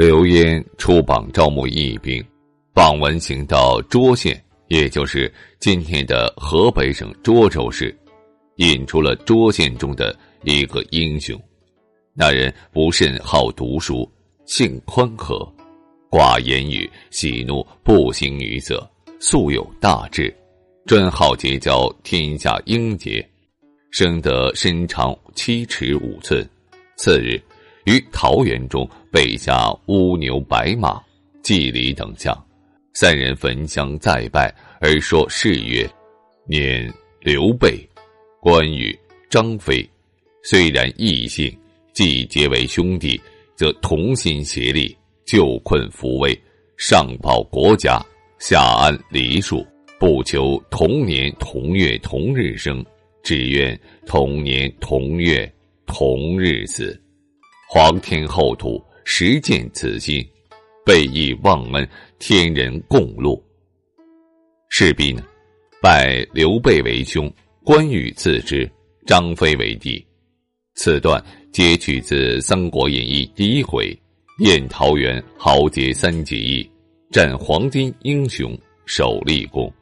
刘焉出榜招募义兵，榜文行到涿县，也就是今天的河北省涿州市，引出了涿县中的一个英雄。那人不甚好读书，性宽和，寡言语，喜怒不形于色，素有大志，专好结交天下英杰，生得身长七尺五寸。次日。于桃园中备下乌牛白马、祭礼等项，三人焚香再拜，而说誓曰：“念刘备、关羽、张飞，虽然异姓，既结为兄弟，则同心协力，救困扶危，上报国家，下安黎庶，不求同年同月同日生，只愿同年同月同日死。”皇天厚土，实践此心，备以忘恩，天人共戮。势必呢，拜刘备为兄，关羽次之，张飞为弟。此段皆取自《三国演义》第一回：宴桃园，豪杰三结义，战黄金英雄，首立功。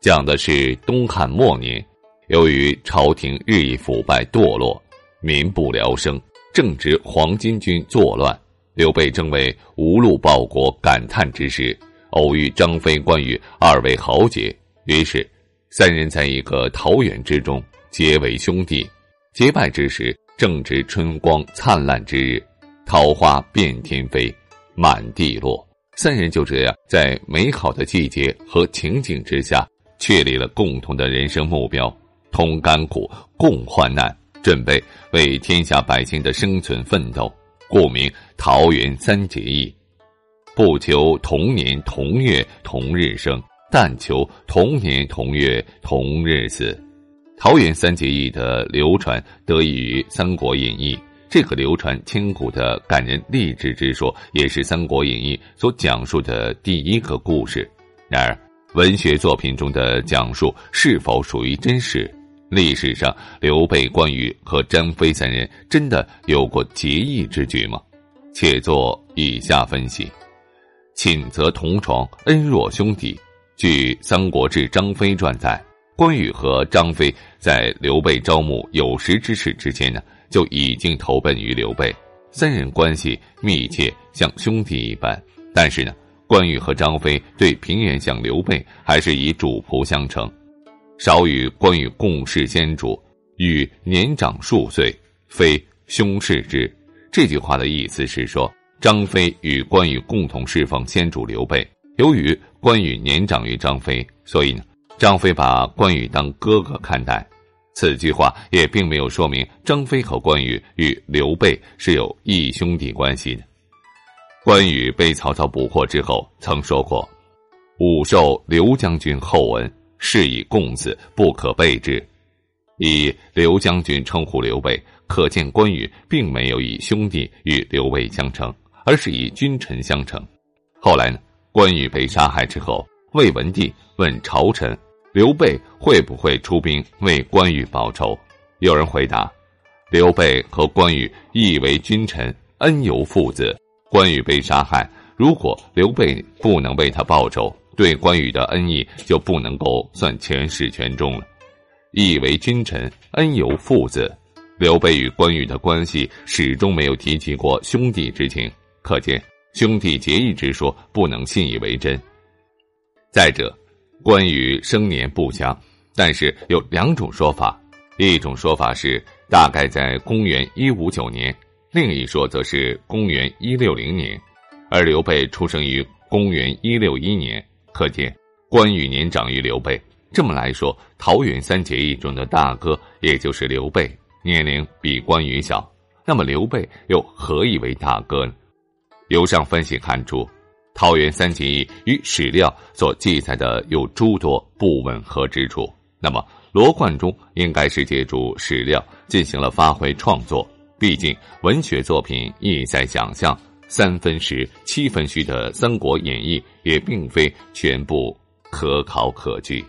讲的是东汉末年，由于朝廷日益腐败堕落，民不聊生。正值黄巾军作乱，刘备正为无路报国感叹之时，偶遇张飞、关羽二位豪杰，于是三人在一个桃园之中结为兄弟。结拜之时，正值春光灿烂之日，桃花遍天飞，满地落。三人就这样在美好的季节和情景之下，确立了共同的人生目标：同甘苦，共患难。准备为天下百姓的生存奋斗，故名桃园三结义。不求同年同月同日生，但求同年同月同日死。桃园三结义的流传得益于《三国演义》，这个流传千古的感人励志之说，也是《三国演义》所讲述的第一个故事。然而，文学作品中的讲述是否属于真实？历史上，刘备、关羽和张飞三人真的有过结义之举吗？且做以下分析：寝则同床，恩若兄弟。据《三国志·张飞传》载，关羽和张飞在刘备招募有识之士之前呢，就已经投奔于刘备，三人关系密切，像兄弟一般。但是呢，关羽和张飞对平原相刘备还是以主仆相称。少与关羽共事先主，与年长数岁，非兄事之。这句话的意思是说，张飞与关羽共同侍奉先主刘备。由于关羽年长于张飞，所以呢，张飞把关羽当哥哥看待。此句话也并没有说明张飞和关羽与刘备是有义兄弟关系的。关羽被曹操捕获之后，曾说过：“吾受刘将军厚恩。”是以共死，不可背之。以刘将军称呼刘备，可见关羽并没有以兄弟与刘备相称，而是以君臣相称。后来呢，关羽被杀害之后，魏文帝问朝臣：“刘备会不会出兵为关羽报仇？”有人回答：“刘备和关羽亦为君臣，恩由父子。关羽被杀害，如果刘备不能为他报仇。”对关羽的恩义就不能够算全始全终了。义为君臣，恩由父子。刘备与关羽的关系始终没有提及过兄弟之情，可见兄弟结义之说不能信以为真。再者，关羽生年不详，但是有两种说法：一种说法是大概在公元一五九年，另一说则是公元一六零年，而刘备出生于公元一六一年。可见关羽年长于刘备。这么来说，桃园三结义中的大哥，也就是刘备。年龄比关羽小，那么刘备又何以为大哥呢？由上分析看出，桃园三结义与史料所记载的有诸多不吻合之处。那么罗贯中应该是借助史料进行了发挥创作。毕竟文学作品意在想象，三分实七分虚的《三国演义》也并非全部可考可据。